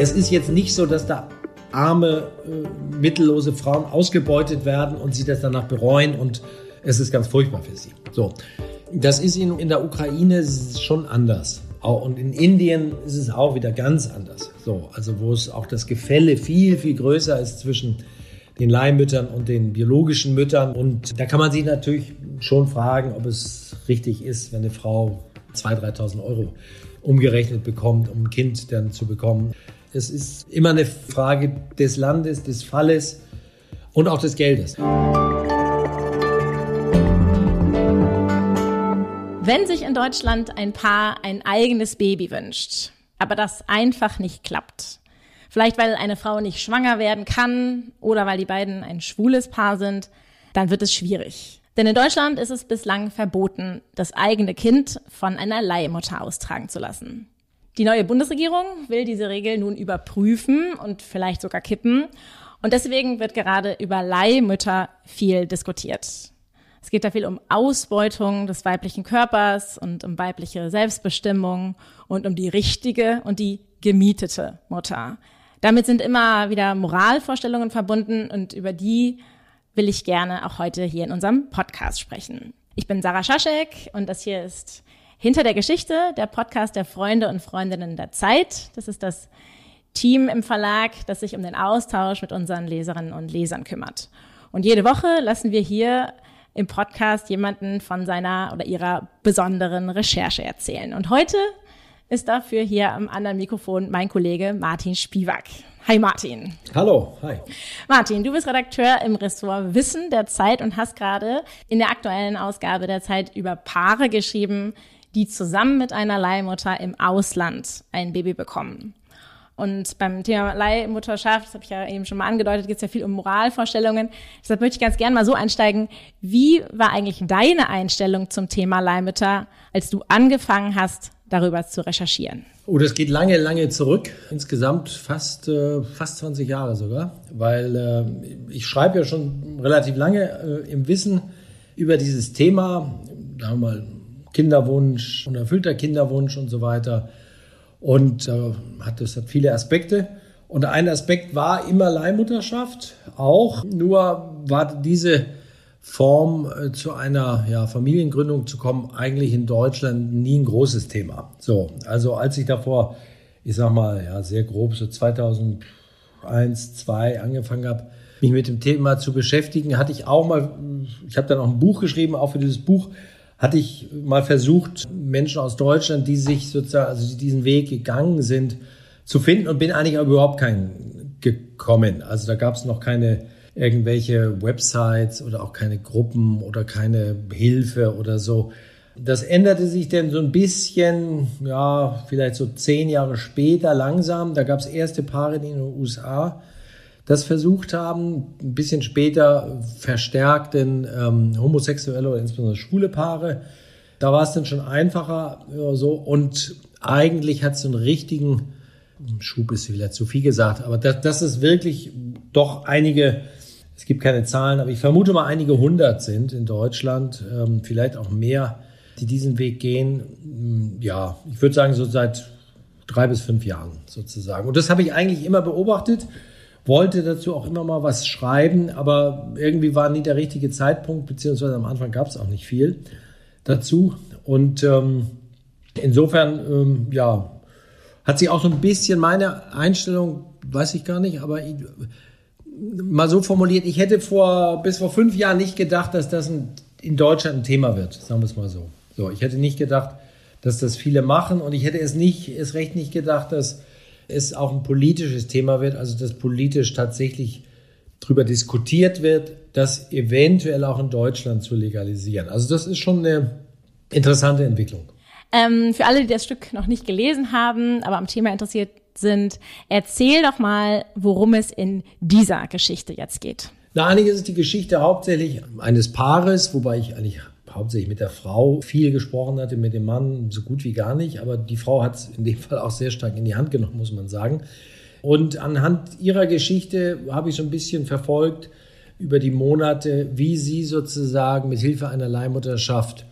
Es ist jetzt nicht so, dass da arme, äh, mittellose Frauen ausgebeutet werden und sie das danach bereuen und es ist ganz furchtbar für sie. So. Das ist in, in der Ukraine schon anders. Und in Indien ist es auch wieder ganz anders. So, also wo es auch das Gefälle viel, viel größer ist zwischen den Leihmüttern und den biologischen Müttern. Und da kann man sich natürlich schon fragen, ob es richtig ist, wenn eine Frau 2.000, 3.000 Euro umgerechnet bekommt, um ein Kind dann zu bekommen. Es ist immer eine Frage des Landes, des Falles und auch des Geldes. Wenn sich in Deutschland ein Paar ein eigenes Baby wünscht, aber das einfach nicht klappt, vielleicht weil eine Frau nicht schwanger werden kann oder weil die beiden ein schwules Paar sind, dann wird es schwierig. Denn in Deutschland ist es bislang verboten, das eigene Kind von einer Leihmutter austragen zu lassen. Die neue Bundesregierung will diese Regel nun überprüfen und vielleicht sogar kippen. Und deswegen wird gerade über Leihmütter viel diskutiert. Es geht da viel um Ausbeutung des weiblichen Körpers und um weibliche Selbstbestimmung und um die richtige und die gemietete Mutter. Damit sind immer wieder Moralvorstellungen verbunden und über die will ich gerne auch heute hier in unserem Podcast sprechen. Ich bin Sarah Schaschek und das hier ist Hinter der Geschichte, der Podcast der Freunde und Freundinnen der Zeit. Das ist das Team im Verlag, das sich um den Austausch mit unseren Leserinnen und Lesern kümmert. Und jede Woche lassen wir hier im Podcast jemanden von seiner oder ihrer besonderen Recherche erzählen. Und heute ist dafür hier am anderen Mikrofon mein Kollege Martin Spiewak. Hi Martin. Hallo, hi. Martin, du bist Redakteur im Ressort Wissen der Zeit und hast gerade in der aktuellen Ausgabe der Zeit über Paare geschrieben, die zusammen mit einer Leihmutter im Ausland ein Baby bekommen. Und beim Thema Leihmutterschaft, das habe ich ja eben schon mal angedeutet, geht es ja viel um Moralvorstellungen. Deshalb möchte ich ganz gerne mal so einsteigen. Wie war eigentlich deine Einstellung zum Thema Leihmütter, als du angefangen hast, darüber zu recherchieren? Oh, das geht lange, lange zurück. Insgesamt fast, äh, fast 20 Jahre sogar. Weil äh, ich schreibe ja schon relativ lange äh, im Wissen über dieses Thema, sagen wir mal, Kinderwunsch, unerfüllter Kinderwunsch und so weiter. Und äh, hat, das hat viele Aspekte. Und ein Aspekt war immer Leihmutterschaft auch. Nur war diese Form äh, zu einer ja, Familiengründung zu kommen eigentlich in Deutschland nie ein großes Thema. So, also als ich davor, ich sag mal, ja, sehr grob so 2001, 2002 angefangen habe, mich mit dem Thema zu beschäftigen, hatte ich auch mal, ich habe dann auch ein Buch geschrieben, auch für dieses Buch hatte ich mal versucht, Menschen aus Deutschland, die sich sozusagen, also die diesen Weg gegangen sind, zu finden und bin eigentlich aber überhaupt keinen gekommen. Also da gab es noch keine irgendwelche Websites oder auch keine Gruppen oder keine Hilfe oder so. Das änderte sich denn so ein bisschen, ja, vielleicht so zehn Jahre später langsam. Da gab es erste Paare in den USA, das versucht haben, ein bisschen später verstärkt in ähm, homosexuelle oder insbesondere schwule Paare. Da war es dann schon einfacher ja, so und eigentlich hat es einen richtigen Schub ist vielleicht zu viel gesagt, aber das, das ist wirklich doch einige, es gibt keine Zahlen, aber ich vermute mal einige hundert sind in Deutschland, ähm, vielleicht auch mehr, die diesen Weg gehen. Ja, ich würde sagen so seit drei bis fünf Jahren sozusagen. Und das habe ich eigentlich immer beobachtet wollte dazu auch immer mal was schreiben, aber irgendwie war nie der richtige Zeitpunkt, beziehungsweise am Anfang gab es auch nicht viel dazu. Und ähm, insofern, ähm, ja, hat sich auch so ein bisschen meine Einstellung, weiß ich gar nicht, aber mal so formuliert, ich hätte vor bis vor fünf Jahren nicht gedacht, dass das ein, in Deutschland ein Thema wird, sagen wir es mal so. So, ich hätte nicht gedacht, dass das viele machen und ich hätte es nicht, es recht nicht gedacht, dass es auch ein politisches Thema wird, also dass politisch tatsächlich darüber diskutiert wird, das eventuell auch in Deutschland zu legalisieren. Also das ist schon eine interessante Entwicklung. Ähm, für alle, die das Stück noch nicht gelesen haben, aber am Thema interessiert sind, erzähl doch mal, worum es in dieser Geschichte jetzt geht. Na, eigentlich ist es die Geschichte hauptsächlich eines Paares, wobei ich eigentlich hauptsächlich mit der Frau viel gesprochen hatte, mit dem Mann so gut wie gar nicht. Aber die Frau hat es in dem Fall auch sehr stark in die Hand genommen, muss man sagen. Und anhand ihrer Geschichte habe ich so ein bisschen verfolgt über die Monate, wie sie sozusagen mit Hilfe einer Leihmutterschaft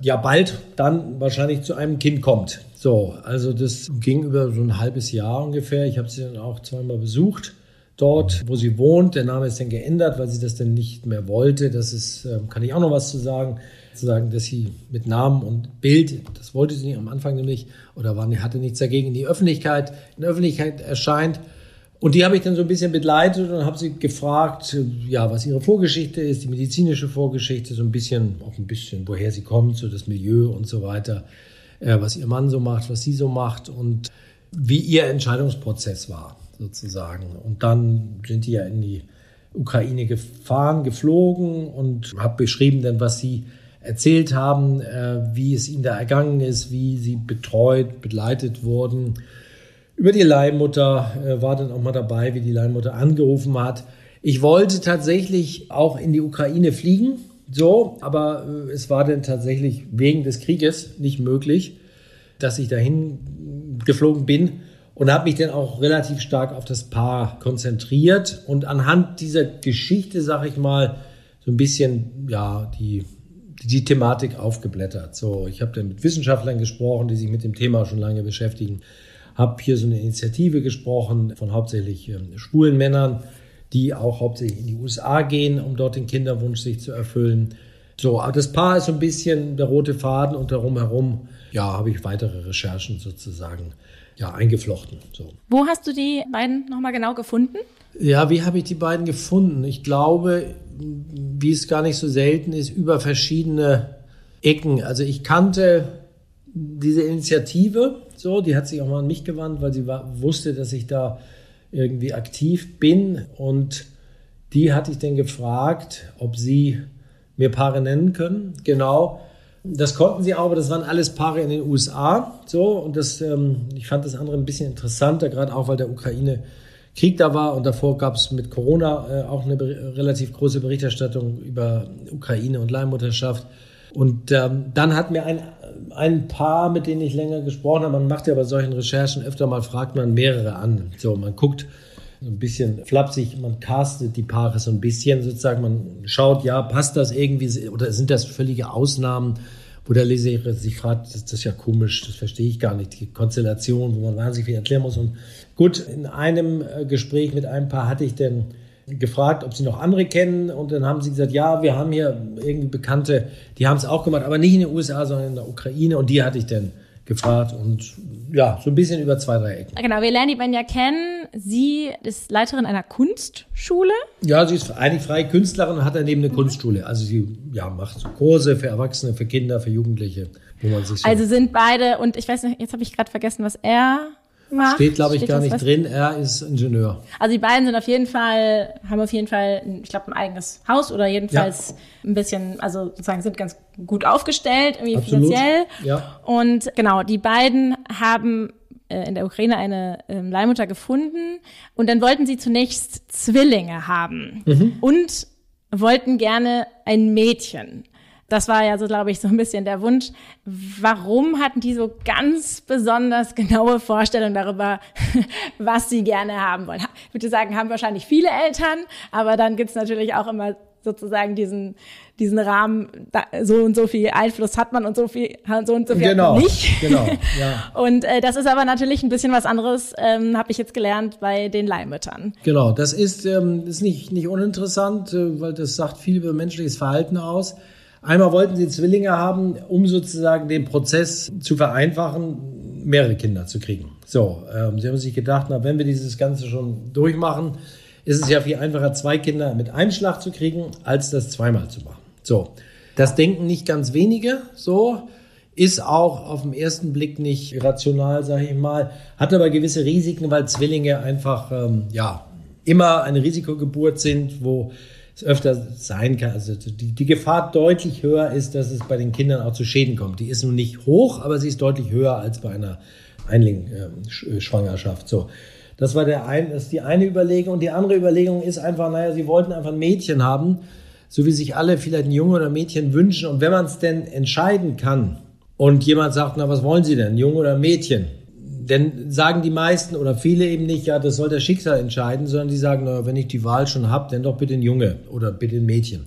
ja bald dann wahrscheinlich zu einem Kind kommt. So, also das ging über so ein halbes Jahr ungefähr. Ich habe sie dann auch zweimal besucht dort, wo sie wohnt. Der Name ist dann geändert, weil sie das dann nicht mehr wollte. Das ist, ähm, kann ich auch noch was zu sagen, zu sagen, dass sie mit Namen und Bild, das wollte sie nicht am Anfang nämlich, oder war, hatte nichts dagegen, in die Öffentlichkeit, in der Öffentlichkeit erscheint. Und die habe ich dann so ein bisschen begleitet und habe sie gefragt, ja, was ihre Vorgeschichte ist, die medizinische Vorgeschichte, so ein bisschen, auch ein bisschen, woher sie kommt, so das Milieu und so weiter, äh, was ihr Mann so macht, was sie so macht und wie ihr Entscheidungsprozess war, sozusagen. Und dann sind die ja in die Ukraine gefahren, geflogen und habe beschrieben dann, was sie erzählt haben, äh, wie es ihnen da ergangen ist, wie sie betreut, begleitet wurden über die Leihmutter, äh, war dann auch mal dabei, wie die Leihmutter angerufen hat. Ich wollte tatsächlich auch in die Ukraine fliegen, so, aber äh, es war dann tatsächlich wegen des Krieges nicht möglich, dass ich dahin geflogen bin und habe mich dann auch relativ stark auf das Paar konzentriert und anhand dieser Geschichte, sag ich mal, so ein bisschen ja die die Thematik aufgeblättert. So, ich habe dann mit Wissenschaftlern gesprochen, die sich mit dem Thema schon lange beschäftigen habe hier so eine Initiative gesprochen von hauptsächlich ähm, schwulen Männern, die auch hauptsächlich in die USA gehen, um dort den Kinderwunsch sich zu erfüllen. So, aber das Paar ist so ein bisschen der rote Faden und darum herum, ja, habe ich weitere Recherchen sozusagen ja, eingeflochten. So. Wo hast du die beiden nochmal genau gefunden? Ja, wie habe ich die beiden gefunden? Ich glaube, wie es gar nicht so selten ist, über verschiedene Ecken. Also ich kannte diese Initiative, so, die hat sich auch mal an mich gewandt, weil sie war, wusste, dass ich da irgendwie aktiv bin. Und die hatte ich dann gefragt, ob sie mir Paare nennen können. Genau. Das konnten sie auch, aber das waren alles Paare in den USA. So, und das, ähm, ich fand das andere ein bisschen interessanter, gerade auch, weil der Ukraine Krieg da war und davor gab es mit Corona äh, auch eine relativ große Berichterstattung über Ukraine und Leihmutterschaft. Und ähm, dann hat mir ein, ein Paar, mit denen ich länger gesprochen habe, man macht ja bei solchen Recherchen öfter mal, fragt man mehrere an. So, man guckt ein bisschen flapsig, man castet die Paare so ein bisschen sozusagen, man schaut, ja, passt das irgendwie oder sind das völlige Ausnahmen, wo der Leser sich fragt, das, ist ja komisch, das verstehe ich gar nicht, die Konstellation, wo man wahnsinnig viel erklären muss. Und gut, in einem äh, Gespräch mit einem Paar hatte ich denn gefragt, ob sie noch andere kennen und dann haben sie gesagt, ja, wir haben hier irgendwie Bekannte, die haben es auch gemacht, aber nicht in den USA, sondern in der Ukraine und die hatte ich dann gefragt und ja, so ein bisschen über zwei, drei Ecken. Genau, wir lernen die beiden ja kennen. Sie ist Leiterin einer Kunstschule. Ja, sie ist eigentlich freie Künstlerin und hat daneben eine mhm. Kunstschule. Also sie ja, macht so Kurse für Erwachsene, für Kinder, für Jugendliche, wo man sich so Also sind beide, und ich weiß nicht, jetzt habe ich gerade vergessen, was er macht. Steht, glaube ich, Steht gar nicht drin. Er ist Ingenieur. Also die beiden sind auf jeden Fall, haben auf jeden Fall, ich glaube, ein eigenes Haus oder jedenfalls ja. ein bisschen, also sozusagen sind ganz gut aufgestellt, irgendwie Absolut. finanziell. Ja. Und genau, die beiden haben äh, in der Ukraine eine ähm, Leihmutter gefunden und dann wollten sie zunächst Zwillinge haben mhm. und wollten gerne ein Mädchen. Das war ja so, glaube ich, so ein bisschen der Wunsch. Warum hatten die so ganz besonders genaue Vorstellungen darüber, was sie gerne haben wollen? Ich würde sagen, haben wahrscheinlich viele Eltern, aber dann gibt's natürlich auch immer sozusagen diesen diesen Rahmen da, so und so viel Einfluss hat man und so viel so und so viel genau, hat man nicht. Genau, ja. und äh, das ist aber natürlich ein bisschen was anderes, ähm, habe ich jetzt gelernt bei den Leihmüttern. Genau, das ist ähm, ist nicht nicht uninteressant, äh, weil das sagt viel über menschliches Verhalten aus. Einmal wollten sie Zwillinge haben, um sozusagen den Prozess zu vereinfachen, mehrere Kinder zu kriegen. So, ähm, sie haben sich gedacht, na, wenn wir dieses Ganze schon durchmachen, ist es ja viel einfacher, zwei Kinder mit einem Schlag zu kriegen, als das zweimal zu machen. So, das denken nicht ganz wenige, so ist auch auf den ersten Blick nicht rational, sage ich mal, hat aber gewisse Risiken, weil Zwillinge einfach ähm, ja immer eine Risikogeburt sind, wo es öfter sein kann, also die, die Gefahr deutlich höher ist, dass es bei den Kindern auch zu Schäden kommt. Die ist nun nicht hoch, aber sie ist deutlich höher als bei einer Einling-Schwangerschaft. Ähm, so. Das war der ein, das ist die eine Überlegung. Und die andere Überlegung ist einfach, naja, sie wollten einfach ein Mädchen haben, so wie sich alle vielleicht ein Junge oder ein Mädchen wünschen. Und wenn man es denn entscheiden kann und jemand sagt, na, was wollen Sie denn, Junge oder Mädchen? Denn sagen die meisten oder viele eben nicht, ja, das soll das Schicksal entscheiden, sondern die sagen, naja, wenn ich die Wahl schon habe, dann doch bitte ein Junge oder bitte ein Mädchen.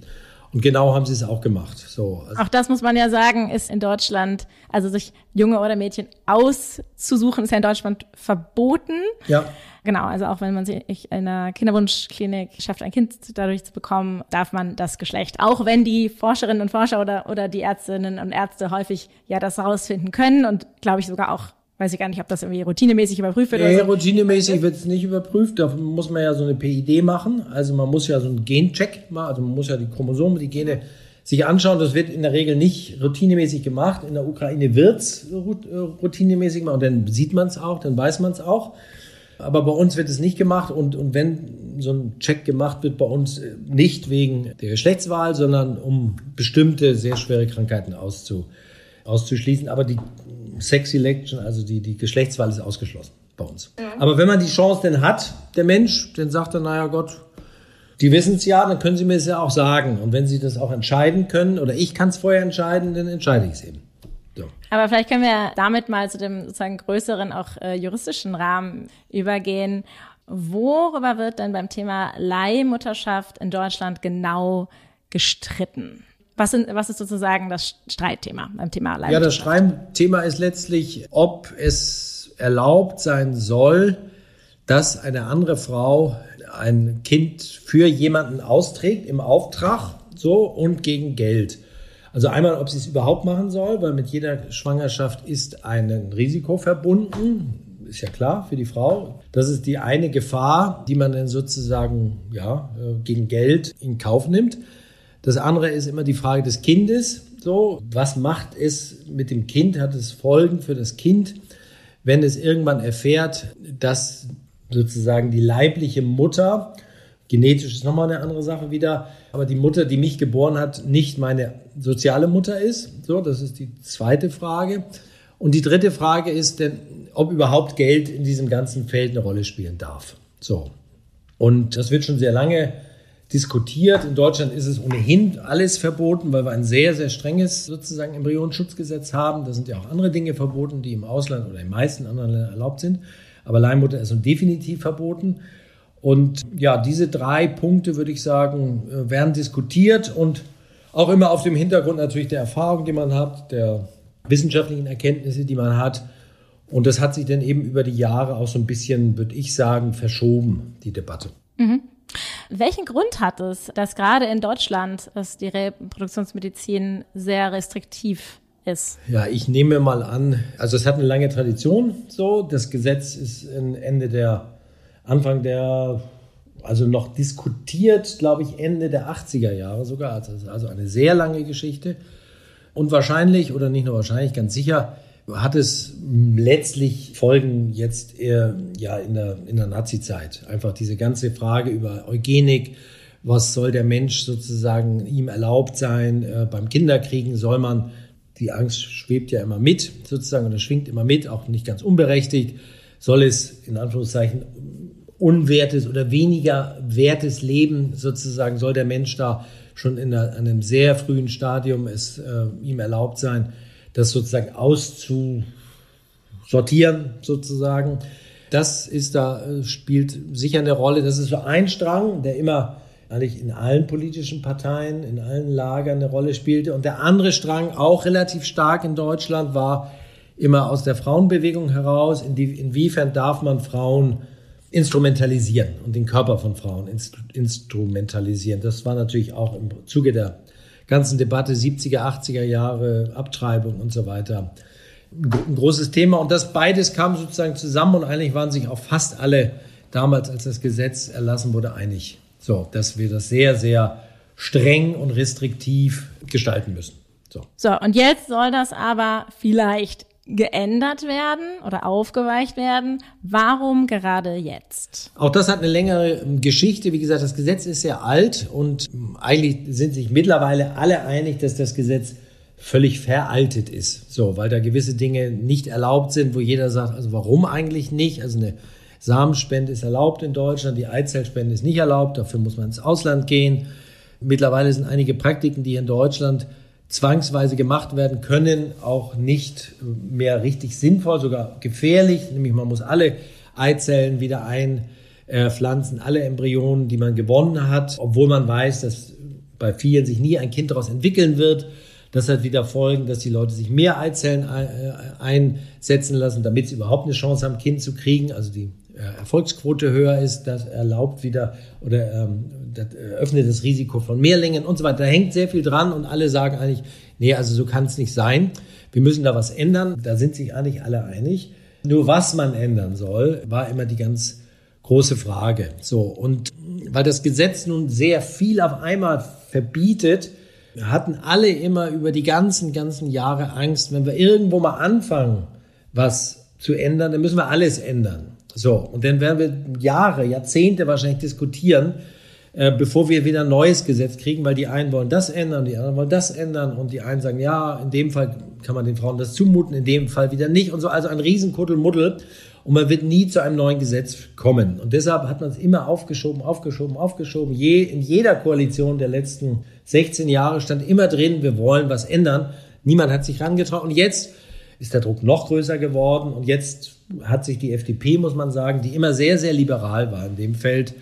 Und genau haben sie es auch gemacht. So, also auch das muss man ja sagen, ist in Deutschland, also sich Junge oder Mädchen auszusuchen, ist ja in Deutschland verboten. Ja. Genau, also auch wenn man sich in einer Kinderwunschklinik schafft, ein Kind dadurch zu bekommen, darf man das Geschlecht. Auch wenn die Forscherinnen und Forscher oder, oder die Ärztinnen und Ärzte häufig ja das herausfinden können und glaube ich sogar auch weiß ich gar nicht, ob das irgendwie routinemäßig überprüft wird. Nee, so. routinemäßig wird es nicht überprüft. Da muss man ja so eine PID machen. Also man muss ja so einen Gencheck machen. Also man muss ja die Chromosomen, die Gene sich anschauen. Das wird in der Regel nicht routinemäßig gemacht. In der Ukraine wird's äh, routinemäßig gemacht. Und dann sieht man es auch, dann weiß man es auch. Aber bei uns wird es nicht gemacht. Und, und wenn so ein Check gemacht wird bei uns, äh, nicht wegen der Geschlechtswahl, sondern um bestimmte sehr schwere Krankheiten auszu, auszuschließen. Aber die Sex Selection, also die, die Geschlechtswahl ist ausgeschlossen bei uns. Mhm. Aber wenn man die Chance denn hat, der Mensch, dann sagt er, naja Gott, die wissen es ja, dann können sie mir es ja auch sagen. Und wenn sie das auch entscheiden können, oder ich kann es vorher entscheiden, dann entscheide ich es eben. So. Aber vielleicht können wir damit mal zu dem sozusagen größeren, auch äh, juristischen Rahmen übergehen. Worüber wird denn beim Thema Leihmutterschaft in Deutschland genau gestritten? Was, sind, was ist sozusagen das Streitthema beim Thema Leihmutterschaft? Ja, das Streitthema ist letztlich, ob es erlaubt sein soll, dass eine andere Frau ein Kind für jemanden austrägt im Auftrag so und gegen Geld. Also einmal, ob sie es überhaupt machen soll, weil mit jeder Schwangerschaft ist ein Risiko verbunden, ist ja klar für die Frau. Das ist die eine Gefahr, die man dann sozusagen ja äh, gegen Geld in Kauf nimmt. Das andere ist immer die Frage des Kindes. So, was macht es mit dem Kind? Hat es Folgen für das Kind, wenn es irgendwann erfährt, dass sozusagen die leibliche Mutter, genetisch ist nochmal eine andere Sache wieder, aber die Mutter, die mich geboren hat, nicht meine soziale Mutter ist. So, das ist die zweite Frage. Und die dritte Frage ist denn, ob überhaupt Geld in diesem ganzen Feld eine Rolle spielen darf. So. Und das wird schon sehr lange diskutiert. In Deutschland ist es ohnehin alles verboten, weil wir ein sehr, sehr strenges sozusagen Embryonenschutzgesetz haben. Da sind ja auch andere Dinge verboten, die im Ausland oder in den meisten anderen Ländern erlaubt sind. Aber Leihmutter ist definitiv verboten. Und ja, diese drei Punkte, würde ich sagen, äh, werden diskutiert und auch immer auf dem Hintergrund natürlich der Erfahrung, die man hat, der wissenschaftlichen Erkenntnisse, die man hat. Und das hat sich dann eben über die Jahre auch so ein bisschen, würde ich sagen, verschoben, die Debatte. Mhm. Welchen Grund hat es, dass gerade in Deutschland dass die Reproduktionsmedizin sehr restriktiv ist? Ja, ich nehme mal an, also es hat eine lange Tradition so. Das Gesetz ist Ende der, Anfang der, also noch diskutiert, glaube ich, Ende der 80er Jahre sogar. Also, also eine sehr lange Geschichte. Und wahrscheinlich, oder nicht nur wahrscheinlich, ganz sicher, hat es letztlich Folgen jetzt eher ja, in der, in der Nazi-Zeit. Einfach diese ganze Frage über Eugenik, was soll der Mensch sozusagen ihm erlaubt sein? Äh, beim Kinderkriegen, soll man, die Angst schwebt ja immer mit sozusagen oder schwingt immer mit, auch nicht ganz unberechtigt, soll es in Anführungszeichen unwertes oder weniger wertes Leben sozusagen, soll der Mensch da schon in einem sehr frühen Stadium es äh, ihm erlaubt sein, das sozusagen auszusortieren, sozusagen. Das ist da, äh, spielt sicher eine Rolle. Das ist so ein Strang, der immer eigentlich in allen politischen Parteien, in allen Lagern eine Rolle spielte. Und der andere Strang, auch relativ stark in Deutschland, war immer aus der Frauenbewegung heraus, inwiefern darf man Frauen instrumentalisieren und den Körper von Frauen instrumentalisieren. Das war natürlich auch im Zuge der ganzen Debatte 70er, 80er Jahre, Abtreibung und so weiter. Ein großes Thema. Und das beides kam sozusagen zusammen und eigentlich waren sich auch fast alle damals, als das Gesetz erlassen wurde, einig. So, dass wir das sehr, sehr streng und restriktiv gestalten müssen. So. so, und jetzt soll das aber vielleicht geändert werden oder aufgeweicht werden. Warum gerade jetzt? Auch das hat eine längere ähm, Geschichte. Wie gesagt, das Gesetz ist sehr alt und ähm, eigentlich sind sich mittlerweile alle einig, dass das Gesetz völlig veraltet ist. So, weil da gewisse Dinge nicht erlaubt sind, wo jeder sagt, also warum eigentlich nicht? Also eine Samenspende ist erlaubt in Deutschland, die Eizellspende ist nicht erlaubt, dafür muss man ins Ausland gehen. Mittlerweile sind einige Praktiken, die in Deutschland zwangsweise gemacht werden können, auch nicht mehr richtig sinnvoll, sogar gefährlich. Nämlich man muss alle Eizellen wieder einpflanzen, alle Embryonen, die man gewonnen hat, obwohl man weiß, dass bei vielen sich nie ein Kind daraus entwickeln wird. Das hat wieder Folgen, dass die Leute sich mehr Eizellen äh, einsetzen lassen, damit sie überhaupt eine Chance haben, ein Kind zu kriegen. Also die Erfolgsquote höher ist, das erlaubt wieder oder ähm, das eröffnet das Risiko von Mehrlingen und so weiter. Da hängt sehr viel dran und alle sagen eigentlich, nee, also so kann es nicht sein. Wir müssen da was ändern. Da sind sich eigentlich alle einig. Nur was man ändern soll, war immer die ganz große Frage. So. Und weil das Gesetz nun sehr viel auf einmal verbietet, hatten alle immer über die ganzen, ganzen Jahre Angst, wenn wir irgendwo mal anfangen, was zu ändern, dann müssen wir alles ändern. So, und dann werden wir Jahre, Jahrzehnte wahrscheinlich diskutieren, äh, bevor wir wieder ein neues Gesetz kriegen, weil die einen wollen das ändern, die anderen wollen das ändern und die einen sagen, ja, in dem Fall kann man den Frauen das zumuten, in dem Fall wieder nicht und so. Also ein Riesenkuddelmuddel und man wird nie zu einem neuen Gesetz kommen. Und deshalb hat man es immer aufgeschoben, aufgeschoben, aufgeschoben. Je, in jeder Koalition der letzten 16 Jahre stand immer drin, wir wollen was ändern. Niemand hat sich rangetraut und jetzt ist der Druck noch größer geworden und jetzt hat sich die FDP, muss man sagen, die immer sehr, sehr liberal war in dem Feld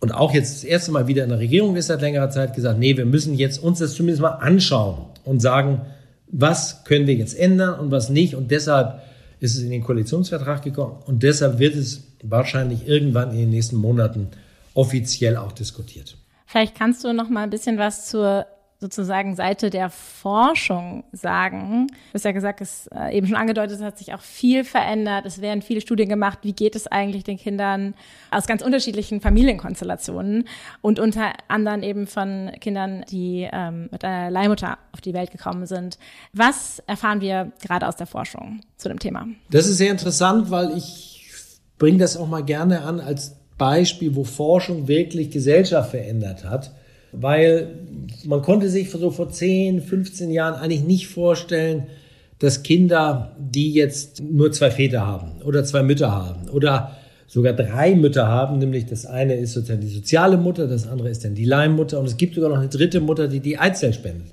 und auch jetzt das erste Mal wieder in der Regierung ist seit längerer Zeit gesagt, nee, wir müssen jetzt uns das zumindest mal anschauen und sagen, was können wir jetzt ändern und was nicht. Und deshalb ist es in den Koalitionsvertrag gekommen und deshalb wird es wahrscheinlich irgendwann in den nächsten Monaten offiziell auch diskutiert. Vielleicht kannst du noch mal ein bisschen was zur sozusagen Seite der Forschung sagen. Du hast ja gesagt, es äh, eben schon angedeutet, es hat sich auch viel verändert. Es werden viele Studien gemacht. Wie geht es eigentlich den Kindern aus ganz unterschiedlichen Familienkonstellationen und unter anderem eben von Kindern, die ähm, mit einer Leihmutter auf die Welt gekommen sind. Was erfahren wir gerade aus der Forschung zu dem Thema? Das ist sehr interessant, weil ich bringe das auch mal gerne an als Beispiel, wo Forschung wirklich Gesellschaft verändert hat weil man konnte sich so vor 10, 15 Jahren eigentlich nicht vorstellen, dass Kinder, die jetzt nur zwei Väter haben oder zwei Mütter haben oder sogar drei Mütter haben, nämlich das eine ist sozusagen die soziale Mutter, das andere ist dann die Leihmutter und es gibt sogar noch eine dritte Mutter, die die Eizellen spendet.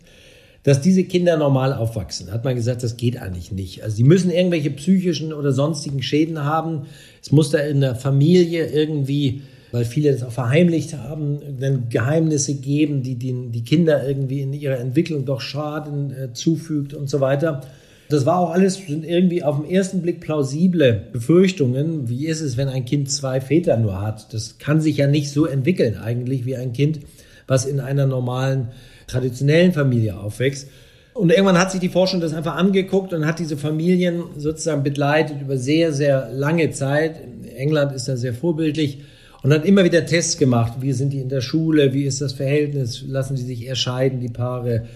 Dass diese Kinder normal aufwachsen, hat man gesagt, das geht eigentlich nicht. Also die müssen irgendwelche psychischen oder sonstigen Schäden haben. Es muss da in der Familie irgendwie weil viele das auch verheimlicht haben, dann Geheimnisse geben, die die, die Kinder irgendwie in ihrer Entwicklung doch Schaden äh, zufügt und so weiter. Das war auch alles sind irgendwie auf den ersten Blick plausible Befürchtungen. Wie ist es, wenn ein Kind zwei Väter nur hat? Das kann sich ja nicht so entwickeln eigentlich wie ein Kind, was in einer normalen, traditionellen Familie aufwächst. Und irgendwann hat sich die Forschung das einfach angeguckt und hat diese Familien sozusagen begleitet über sehr, sehr lange Zeit. England ist da sehr vorbildlich und hat immer wieder Tests gemacht. Wie sind die in der Schule? Wie ist das Verhältnis? Lassen sie sich eher scheiden, die Paare?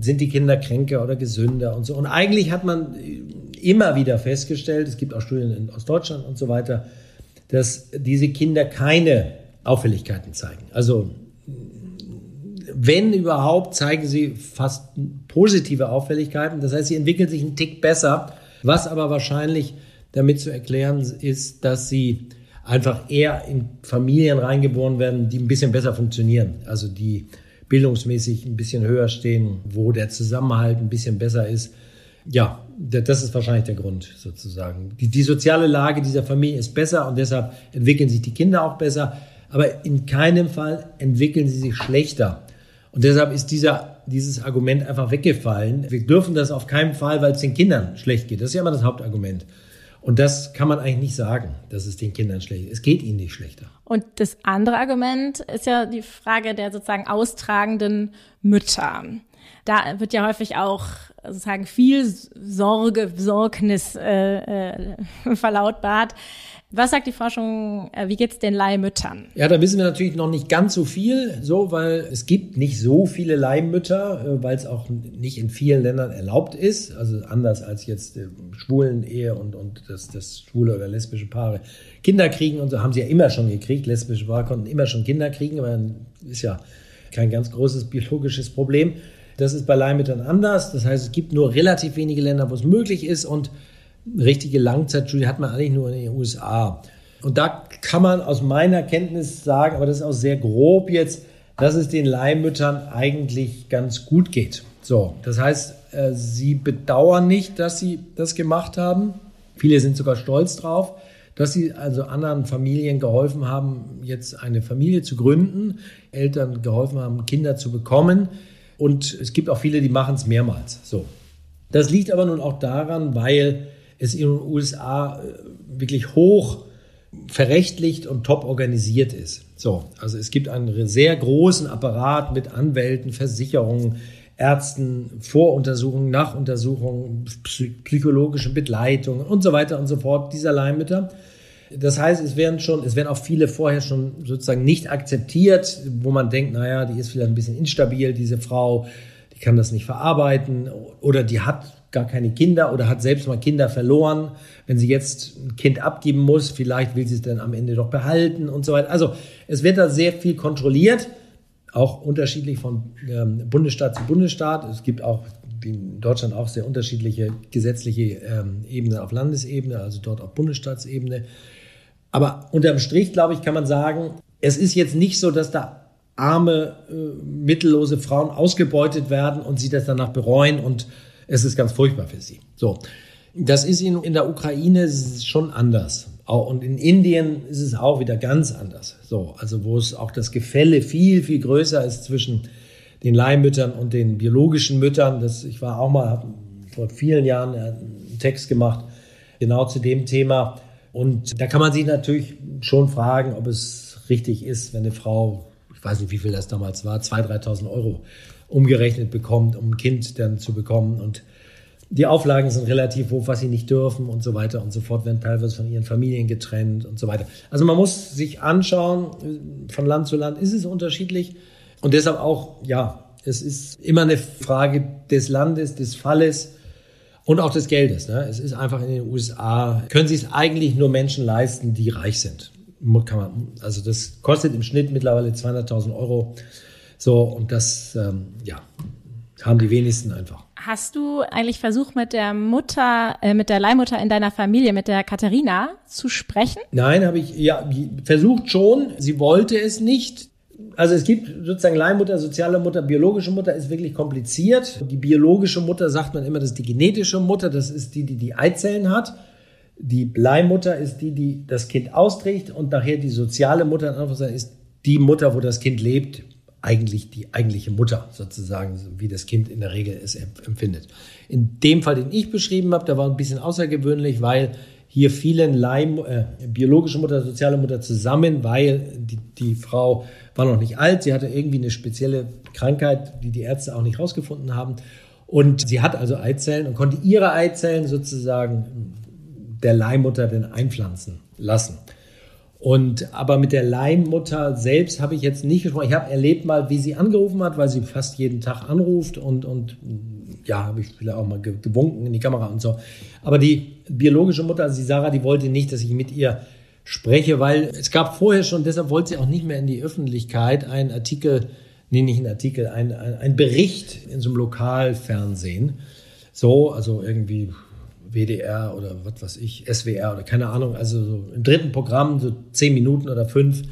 Sind die Kinder kränker oder gesünder und so? Und eigentlich hat man immer wieder festgestellt, es gibt auch Studien aus Deutschland und so weiter, dass diese Kinder keine Auffälligkeiten zeigen. Also wenn überhaupt, zeigen sie fast positive Auffälligkeiten. Das heißt, sie entwickeln sich einen Tick besser, was aber wahrscheinlich damit zu erklären ist, dass sie einfach eher in Familien reingeboren werden, die ein bisschen besser funktionieren. Also die bildungsmäßig ein bisschen höher stehen, wo der Zusammenhalt ein bisschen besser ist. Ja, das ist wahrscheinlich der Grund sozusagen. Die, die soziale Lage dieser Familie ist besser und deshalb entwickeln sich die Kinder auch besser. Aber in keinem Fall entwickeln sie sich schlechter. Und deshalb ist dieser, dieses Argument einfach weggefallen. Wir dürfen das auf keinen Fall, weil es den Kindern schlecht geht. Das ist ja immer das Hauptargument. Und das kann man eigentlich nicht sagen, dass es den Kindern schlecht ist. Es geht ihnen nicht schlechter. Und das andere Argument ist ja die Frage der sozusagen austragenden Mütter. Da wird ja häufig auch sozusagen viel Sorge, Besorgnis äh, äh, verlautbart. Was sagt die Forschung, äh, wie geht's den Leihmüttern? Ja, da wissen wir natürlich noch nicht ganz so viel, so, weil es gibt nicht so viele Leihmütter, äh, weil es auch nicht in vielen Ländern erlaubt ist. Also anders als jetzt äh, schwulen Ehe und, und das, das schwule oder lesbische Paare Kinder kriegen und so haben sie ja immer schon gekriegt. Lesbische Paare konnten immer schon Kinder kriegen, aber ist ja kein ganz großes biologisches Problem. Das ist bei Leihmüttern anders. Das heißt, es gibt nur relativ wenige Länder, wo es möglich ist und richtige Langzeitstudie hat man eigentlich nur in den USA. Und da kann man aus meiner Kenntnis sagen, aber das ist auch sehr grob jetzt, dass es den Leihmüttern eigentlich ganz gut geht. So, das heißt, äh, sie bedauern nicht, dass sie das gemacht haben. Viele sind sogar stolz drauf. dass sie also anderen Familien geholfen haben, jetzt eine Familie zu gründen, Eltern geholfen haben, Kinder zu bekommen. Und es gibt auch viele, die machen es mehrmals. So. Das liegt aber nun auch daran, weil es in den USA äh, wirklich hoch verrechtlicht und top organisiert ist. So, also es gibt einen sehr großen Apparat mit Anwälten, Versicherungen, Ärzten, Voruntersuchungen, Nachuntersuchungen, psychologischen Begleitungen und so weiter und so fort dieser Leihmütter. Das heißt, es werden schon, es werden auch viele vorher schon sozusagen nicht akzeptiert, wo man denkt, naja, die ist vielleicht ein bisschen instabil, diese Frau, die kann das nicht verarbeiten oder die hat gar keine Kinder oder hat selbst mal Kinder verloren. Wenn sie jetzt ein Kind abgeben muss, vielleicht will sie es dann am Ende doch behalten und so weiter. Also es wird da sehr viel kontrolliert, auch unterschiedlich von ähm, Bundesstaat zu Bundesstaat. Es gibt auch in Deutschland auch sehr unterschiedliche gesetzliche ähm, Ebenen auf Landesebene, also dort auf Bundesstaatsebene. Aber unterm Strich, glaube ich, kann man sagen, es ist jetzt nicht so, dass da arme, äh, mittellose Frauen ausgebeutet werden und sie das danach bereuen und es ist ganz furchtbar für sie. So. Das ist in, in der Ukraine schon anders. Und in Indien ist es auch wieder ganz anders. So, also wo es auch das Gefälle viel, viel größer ist zwischen den Leihmüttern und den biologischen Müttern. Das, ich war auch mal, vor vielen Jahren einen Text gemacht, genau zu dem Thema. Und da kann man sich natürlich schon fragen, ob es richtig ist, wenn eine Frau, ich weiß nicht, wie viel das damals war, 2.000, 3.000 Euro umgerechnet bekommt, um ein Kind dann zu bekommen. Und die Auflagen sind relativ hoch, was sie nicht dürfen und so weiter und so fort, werden teilweise von ihren Familien getrennt und so weiter. Also man muss sich anschauen, von Land zu Land ist es unterschiedlich. Und deshalb auch, ja, es ist immer eine Frage des Landes, des Falles und auch des Geldes. Ne? Es ist einfach in den USA, können sich es eigentlich nur Menschen leisten, die reich sind. Kann man, also das kostet im Schnitt mittlerweile 200.000 Euro so, und das, ähm, ja, haben die wenigsten einfach. Hast du eigentlich versucht, mit der Mutter, äh, mit der Leihmutter in deiner Familie, mit der Katharina, zu sprechen? Nein, habe ich, ja, versucht schon. Sie wollte es nicht. Also es gibt sozusagen Leihmutter, soziale Mutter, biologische Mutter ist wirklich kompliziert. Die biologische Mutter sagt man immer, das ist die genetische Mutter, das ist die, die die Eizellen hat. Die Leihmutter ist die, die das Kind austrägt und nachher die soziale Mutter ist die Mutter, wo das Kind lebt, eigentlich die eigentliche Mutter sozusagen, wie das Kind in der Regel es empfindet. In dem Fall, den ich beschrieben habe, da war ein bisschen außergewöhnlich, weil hier fielen Leim, äh, biologische Mutter, soziale Mutter zusammen, weil die, die Frau war noch nicht alt, sie hatte irgendwie eine spezielle Krankheit, die die Ärzte auch nicht rausgefunden haben. Und sie hat also Eizellen und konnte ihre Eizellen sozusagen der Leihmutter dann einpflanzen lassen. Und aber mit der Leihmutter selbst habe ich jetzt nicht gesprochen. Ich habe erlebt mal, wie sie angerufen hat, weil sie fast jeden Tag anruft und und ja, habe ich vielleicht auch mal gewunken in die Kamera und so. Aber die biologische Mutter, also die Sarah, die wollte nicht, dass ich mit ihr spreche, weil es gab vorher schon, deshalb wollte sie auch nicht mehr in die Öffentlichkeit einen Artikel, nee, nicht einen Artikel, ein, ein, ein Bericht in so einem Lokalfernsehen. So, also irgendwie WDR oder was weiß ich, SWR oder keine Ahnung, also so im dritten Programm, so zehn Minuten oder fünf.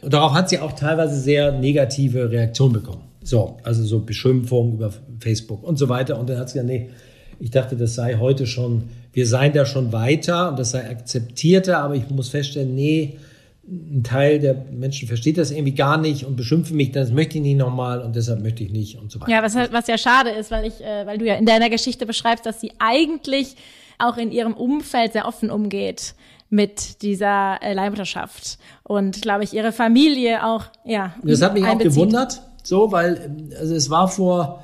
Und darauf hat sie auch teilweise sehr negative Reaktionen bekommen. So, also so Beschimpfungen über Facebook und so weiter. Und dann hat sie gesagt, nee, ich dachte, das sei heute schon, wir seien da schon weiter und das sei akzeptierter, aber ich muss feststellen, nee, ein Teil der Menschen versteht das irgendwie gar nicht und beschimpfen mich, das möchte ich nicht nochmal und deshalb möchte ich nicht und so weiter. Ja, was, was ja schade ist, weil ich, äh, weil du ja in deiner Geschichte beschreibst, dass sie eigentlich auch in ihrem Umfeld sehr offen umgeht mit dieser äh, Leihmutterschaft und glaube ich ihre Familie auch ja das hat mich einbezieht. auch gewundert so weil also es war vor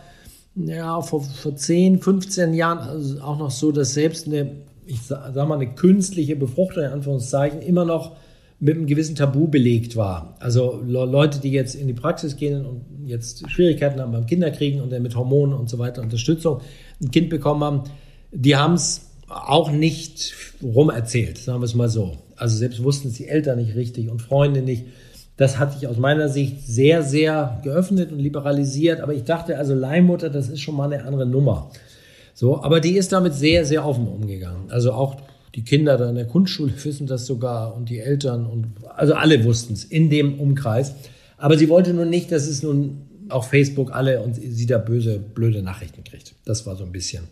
ja vor, vor 10 15 Jahren also auch noch so dass selbst eine ich sag mal eine künstliche Befruchtung in Anführungszeichen immer noch mit einem gewissen Tabu belegt war. Also Leute, die jetzt in die Praxis gehen und jetzt Schwierigkeiten haben beim Kinderkriegen und dann mit Hormonen und so weiter Unterstützung ein Kind bekommen haben, die haben es auch nicht rum erzählt, sagen wir es mal so. Also selbst wussten es die Eltern nicht richtig und Freunde nicht. Das hat sich aus meiner Sicht sehr, sehr geöffnet und liberalisiert. Aber ich dachte, also Leihmutter, das ist schon mal eine andere Nummer. So, aber die ist damit sehr, sehr offen umgegangen. Also auch die Kinder da in der Grundschule wissen das sogar und die Eltern und also alle wussten es in dem Umkreis. Aber sie wollte nun nicht, dass es nun auf Facebook alle und sie da böse, blöde Nachrichten kriegt. Das war so ein bisschen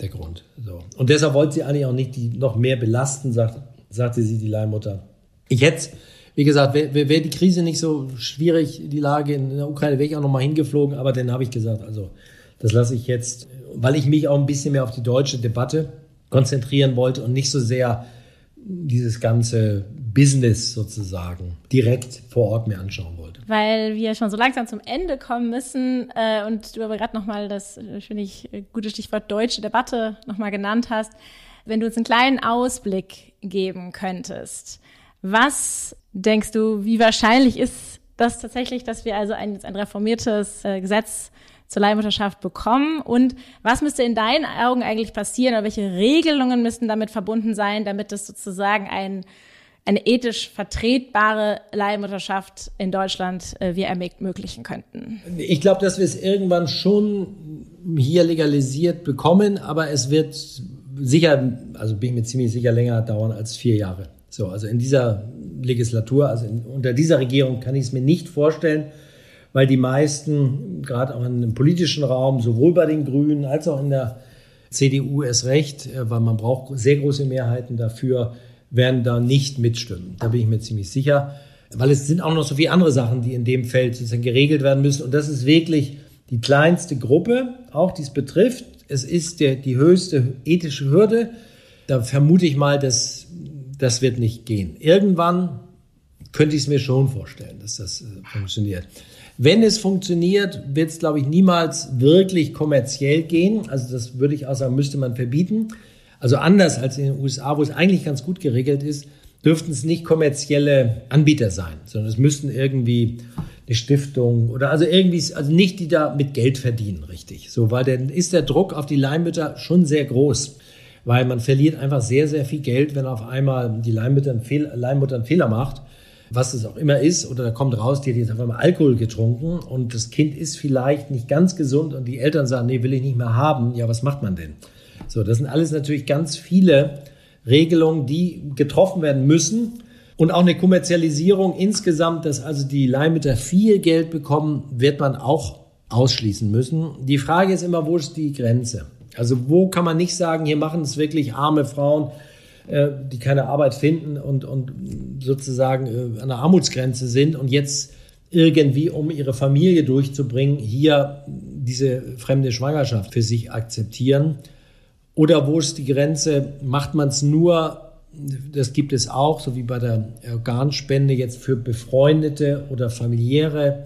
der Grund. So. Und deshalb wollte sie eigentlich auch nicht die noch mehr belasten, sagt, sagte sie, die Leihmutter. Ich hätte, wie gesagt, wäre wär die Krise nicht so schwierig, die Lage in der Ukraine, wäre ich auch noch mal hingeflogen, aber dann habe ich gesagt, also das lasse ich jetzt, weil ich mich auch ein bisschen mehr auf die deutsche Debatte konzentrieren wollte und nicht so sehr dieses ganze Business sozusagen direkt vor Ort mir anschauen wollte. Weil wir schon so langsam zum Ende kommen müssen äh, und du aber gerade nochmal das, äh, finde ich, äh, gute Stichwort deutsche Debatte nochmal genannt hast. Wenn du uns einen kleinen Ausblick geben könntest, was denkst du, wie wahrscheinlich ist das tatsächlich, dass wir also ein, ein reformiertes äh, Gesetz zur Leihmutterschaft bekommen? Und was müsste in deinen Augen eigentlich passieren oder welche Regelungen müssten damit verbunden sein, damit es sozusagen ein, eine ethisch vertretbare Leihmutterschaft in Deutschland äh, wir ermöglichen könnten? Ich glaube, dass wir es irgendwann schon hier legalisiert bekommen, aber es wird sicher, also bin ich mir ziemlich sicher, länger dauern als vier Jahre. So, also in dieser Legislatur, also in, unter dieser Regierung kann ich es mir nicht vorstellen, weil die meisten, gerade auch im politischen Raum, sowohl bei den Grünen als auch in der CDU es recht, äh, weil man braucht sehr große Mehrheiten dafür, werden da nicht mitstimmen. Da bin ich mir ziemlich sicher. Weil es sind auch noch so viele andere Sachen, die in dem Feld sozusagen geregelt werden müssen. Und das ist wirklich die kleinste Gruppe, auch die es betrifft. Es ist der, die höchste ethische Hürde. Da vermute ich mal, dass das wird nicht gehen. Irgendwann könnte ich es mir schon vorstellen, dass das äh, funktioniert. Wenn es funktioniert, wird es, glaube ich, niemals wirklich kommerziell gehen. Also das würde ich auch sagen, müsste man verbieten. Also anders als in den USA, wo es eigentlich ganz gut geregelt ist, dürften es nicht kommerzielle Anbieter sein, sondern es müssten irgendwie eine Stiftung oder also irgendwie, also nicht die da mit Geld verdienen, richtig. So, weil dann ist der Druck auf die Leihmütter schon sehr groß, weil man verliert einfach sehr, sehr viel Geld, wenn auf einmal die Leihmutter einen, Fehl, Leihmutter einen Fehler macht was es auch immer ist, oder da kommt raus, die hat jetzt einfach mal Alkohol getrunken und das Kind ist vielleicht nicht ganz gesund und die Eltern sagen, nee, will ich nicht mehr haben. Ja, was macht man denn? So, das sind alles natürlich ganz viele Regelungen, die getroffen werden müssen. Und auch eine Kommerzialisierung insgesamt, dass also die Leihmütter viel Geld bekommen, wird man auch ausschließen müssen. Die Frage ist immer, wo ist die Grenze? Also wo kann man nicht sagen, hier machen es wirklich arme Frauen, äh, die keine Arbeit finden und, und sozusagen äh, an der Armutsgrenze sind und jetzt irgendwie, um ihre Familie durchzubringen, hier diese fremde Schwangerschaft für sich akzeptieren. Oder wo ist die Grenze? Macht man es nur, das gibt es auch, so wie bei der Organspende jetzt für befreundete oder familiäre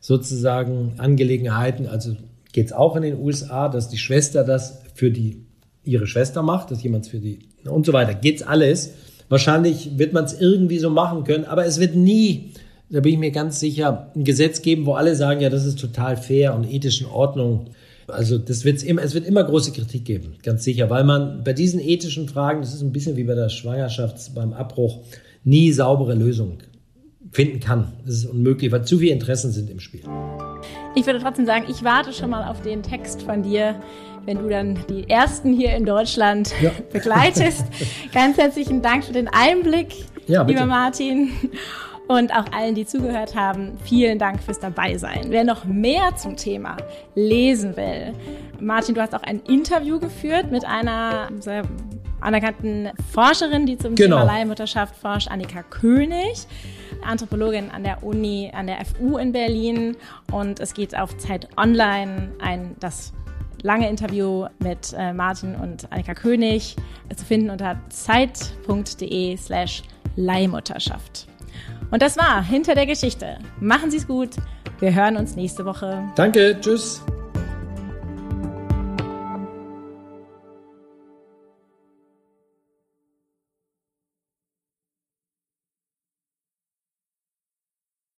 sozusagen Angelegenheiten. Also geht es auch in den USA, dass die Schwester das für die ihre Schwester macht, dass jemand für die und so weiter. Geht's alles. Wahrscheinlich wird man es irgendwie so machen können, aber es wird nie, da bin ich mir ganz sicher, ein Gesetz geben, wo alle sagen, ja, das ist total fair und ethisch in Ordnung. Also das wird's immer, es wird immer große Kritik geben, ganz sicher, weil man bei diesen ethischen Fragen, das ist ein bisschen wie bei der Schwangerschaft beim Abbruch, nie saubere Lösungen finden kann. Das ist unmöglich, weil zu viele Interessen sind im Spiel. Ich würde trotzdem sagen, ich warte schon mal auf den Text von dir, wenn du dann die ersten hier in Deutschland ja. begleitest. Ganz herzlichen Dank für den Einblick, ja, lieber Martin. Und auch allen, die zugehört haben, vielen Dank fürs Dabeisein. Wer noch mehr zum Thema lesen will, Martin, du hast auch ein Interview geführt mit einer sehr anerkannten Forscherin, die zum genau. Thema Leihmutterschaft forscht, Annika König. Anthropologin an der Uni, an der FU in Berlin. Und es geht auf Zeit Online ein, das lange Interview mit äh, Martin und Annika König zu finden unter zeit.de slash Leihmutterschaft. Und das war Hinter der Geschichte. Machen Sie es gut. Wir hören uns nächste Woche. Danke. Tschüss.